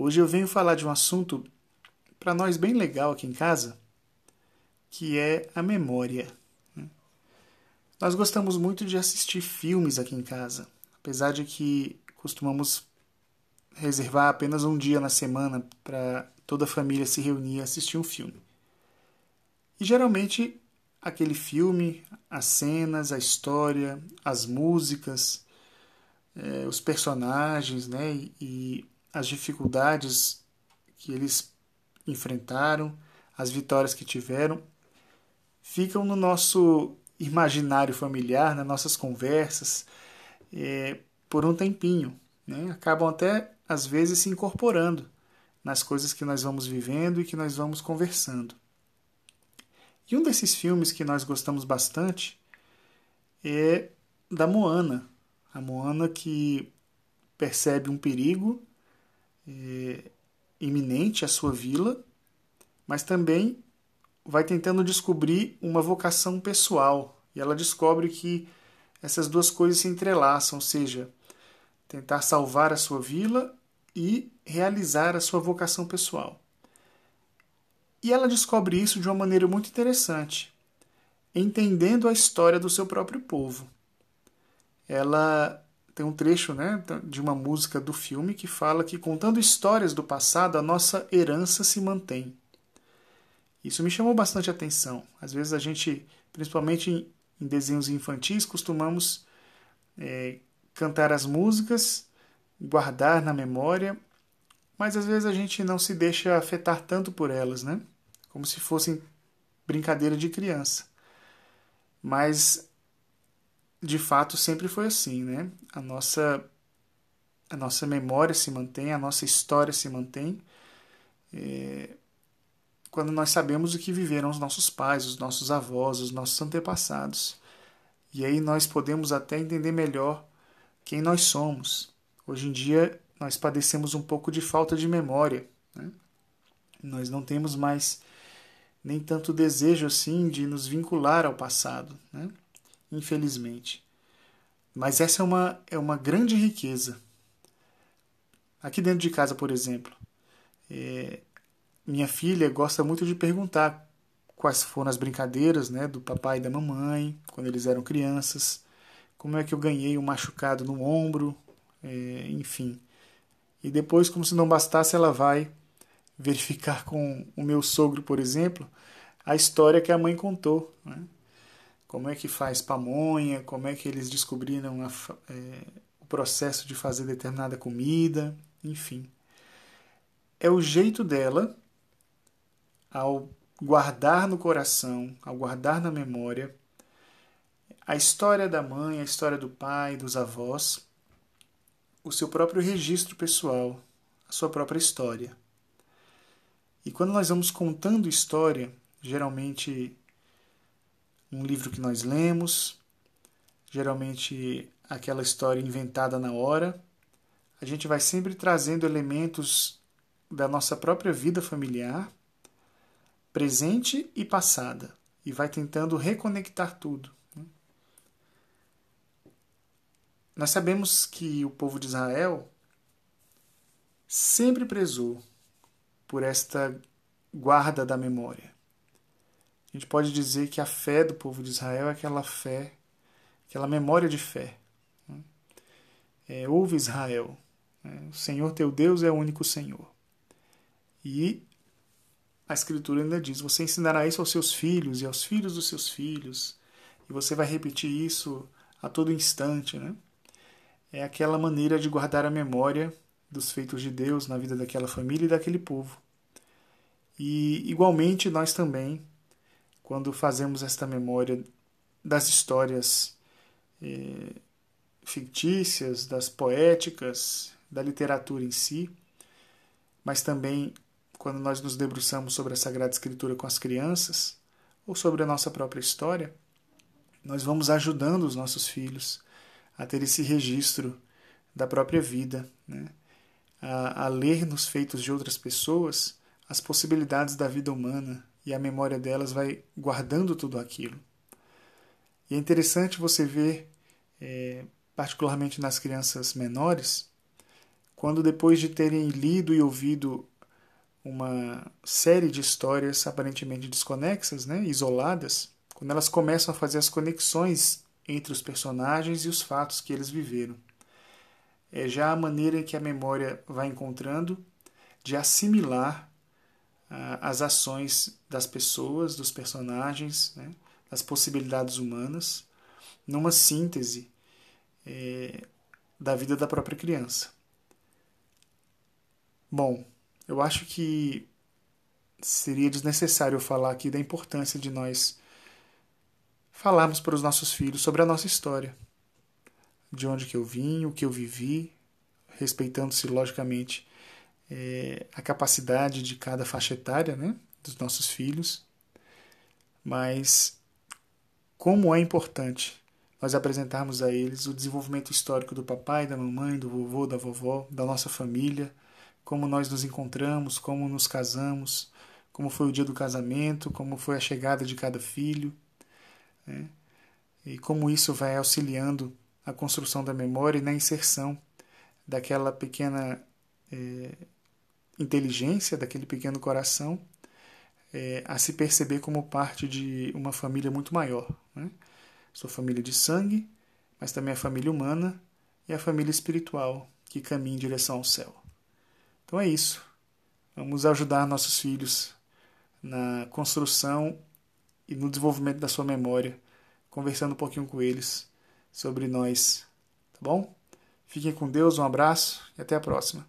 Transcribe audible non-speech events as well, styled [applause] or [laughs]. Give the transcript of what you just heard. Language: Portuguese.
Hoje eu venho falar de um assunto para nós bem legal aqui em casa, que é a memória. Né? Nós gostamos muito de assistir filmes aqui em casa, apesar de que costumamos reservar apenas um dia na semana para toda a família se reunir e assistir um filme. E geralmente aquele filme, as cenas, a história, as músicas, eh, os personagens, né, e, e as dificuldades que eles enfrentaram, as vitórias que tiveram, ficam no nosso imaginário familiar, nas nossas conversas, é, por um tempinho. Né? Acabam até, às vezes, se incorporando nas coisas que nós vamos vivendo e que nós vamos conversando. E um desses filmes que nós gostamos bastante é da Moana. A Moana que percebe um perigo é, iminente à sua vila, mas também vai tentando descobrir uma vocação pessoal. E ela descobre que essas duas coisas se entrelaçam, ou seja, tentar salvar a sua vila e realizar a sua vocação pessoal. E ela descobre isso de uma maneira muito interessante, entendendo a história do seu próprio povo. Ela tem um trecho né, de uma música do filme que fala que contando histórias do passado, a nossa herança se mantém. Isso me chamou bastante atenção. Às vezes a gente, principalmente em, desenhos infantis, costumamos é, cantar as músicas, guardar na memória, mas às vezes a gente não se deixa afetar tanto por elas, né? Como se fossem brincadeira de criança. Mas de fato sempre foi assim, né? A nossa a nossa memória se mantém, a nossa história se mantém é, quando nós sabemos o que viveram os nossos pais, os nossos avós, os nossos antepassados. E aí nós podemos até entender melhor quem nós somos. Hoje em dia nós padecemos um pouco de falta de memória. Né? Nós não temos mais nem tanto desejo assim de nos vincular ao passado. Né? Infelizmente. Mas essa é uma, é uma grande riqueza. Aqui dentro de casa, por exemplo, é, minha filha gosta muito de perguntar quais foram as brincadeiras né, do papai e da mamãe quando eles eram crianças, como é que eu ganhei um machucado no ombro, é, enfim. E depois, como se não bastasse, ela vai [laughs] verificar com o meu sogro, por exemplo, a história que a mãe contou. Né? Como é que faz pamonha, como é que eles descobriram a, é, o processo de fazer determinada comida, enfim. É o jeito dela, ao guardar no coração, ao guardar na memória, a história da mãe, a história do pai, dos avós, o seu próprio registro pessoal, a sua própria história. E quando nós vamos contando história, geralmente um livro que nós lemos, geralmente aquela história inventada na hora. A gente vai sempre trazendo elementos da nossa própria vida familiar, presente e passada, e vai tentando reconectar tudo. Né? Nós sabemos que o povo de Israel sempre prezou por esta guarda da memória. A gente pode dizer que a fé do povo de Israel é aquela fé, aquela memória de fé. Né? É, ouve Israel, né? o Senhor teu Deus é o único Senhor. E a Escritura ainda diz: você ensinará isso aos seus filhos e aos filhos dos seus filhos, e você vai repetir isso a todo instante. Né? É aquela maneira de guardar a memória dos feitos de Deus na vida daquela família e daquele povo. E, igualmente, nós também quando fazemos esta memória das histórias eh, fictícias, das poéticas, da literatura em si, mas também quando nós nos debruçamos sobre a Sagrada Escritura com as crianças ou sobre a nossa própria história, nós vamos ajudando os nossos filhos a ter esse registro da própria vida, né? a, a ler nos feitos de outras pessoas as possibilidades da vida humana, e a memória delas vai guardando tudo aquilo. E é interessante você ver, é, particularmente nas crianças menores, quando depois de terem lido e ouvido uma série de histórias aparentemente desconexas, né, isoladas, quando elas começam a fazer as conexões entre os personagens e os fatos que eles viveram. É já a maneira que a memória vai encontrando de assimilar as ações das pessoas, dos personagens, né, das possibilidades humanas, numa síntese é, da vida da própria criança. Bom, eu acho que seria desnecessário falar aqui da importância de nós falarmos para os nossos filhos sobre a nossa história, de onde que eu vim, o que eu vivi, respeitando-se logicamente é, a capacidade de cada faixa etária, né, dos nossos filhos, mas como é importante nós apresentarmos a eles o desenvolvimento histórico do papai, da mamãe, do vovô, da vovó, da nossa família como nós nos encontramos, como nos casamos, como foi o dia do casamento, como foi a chegada de cada filho, né? e como isso vai auxiliando a construção da memória e na inserção daquela pequena é, inteligência, daquele pequeno coração, é, a se perceber como parte de uma família muito maior. Né? Sua família de sangue, mas também a família humana e a família espiritual que caminha em direção ao céu. Então é isso. Vamos ajudar nossos filhos na construção e no desenvolvimento da sua memória, conversando um pouquinho com eles sobre nós, tá bom? Fiquem com Deus, um abraço e até a próxima.